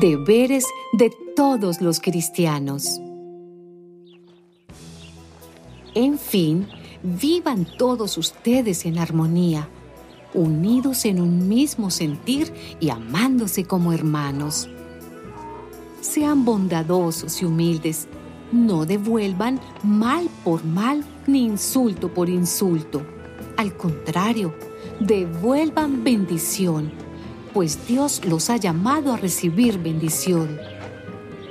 Deberes de todos los cristianos. En fin, vivan todos ustedes en armonía, unidos en un mismo sentir y amándose como hermanos. Sean bondadosos y humildes, no devuelvan mal por mal ni insulto por insulto. Al contrario, devuelvan bendición, pues Dios los ha llamado a recibir bendición.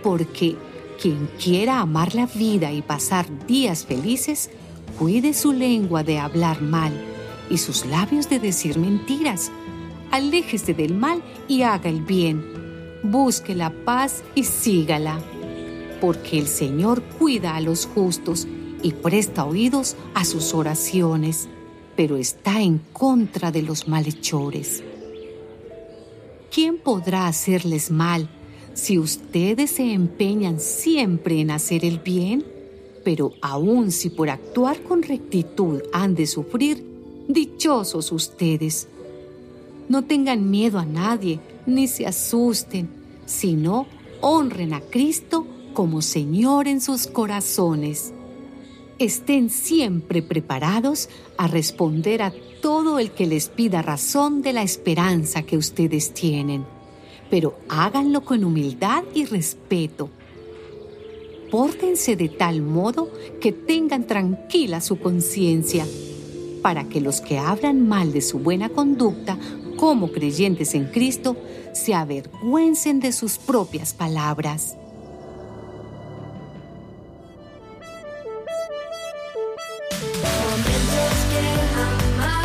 Porque quien quiera amar la vida y pasar días felices, cuide su lengua de hablar mal y sus labios de decir mentiras. Aléjese del mal y haga el bien. Busque la paz y sígala. Porque el Señor cuida a los justos y presta oídos a sus oraciones, pero está en contra de los malhechores. ¿Quién podrá hacerles mal si ustedes se empeñan siempre en hacer el bien? Pero aun si por actuar con rectitud han de sufrir, dichosos ustedes. No tengan miedo a nadie, ni se asusten, sino honren a Cristo como Señor en sus corazones. Estén siempre preparados a responder a todo el que les pida razón de la esperanza que ustedes tienen, pero háganlo con humildad y respeto. Pórtense de tal modo que tengan tranquila su conciencia, para que los que hablan mal de su buena conducta como creyentes en Cristo se avergüencen de sus propias palabras. Yeah, my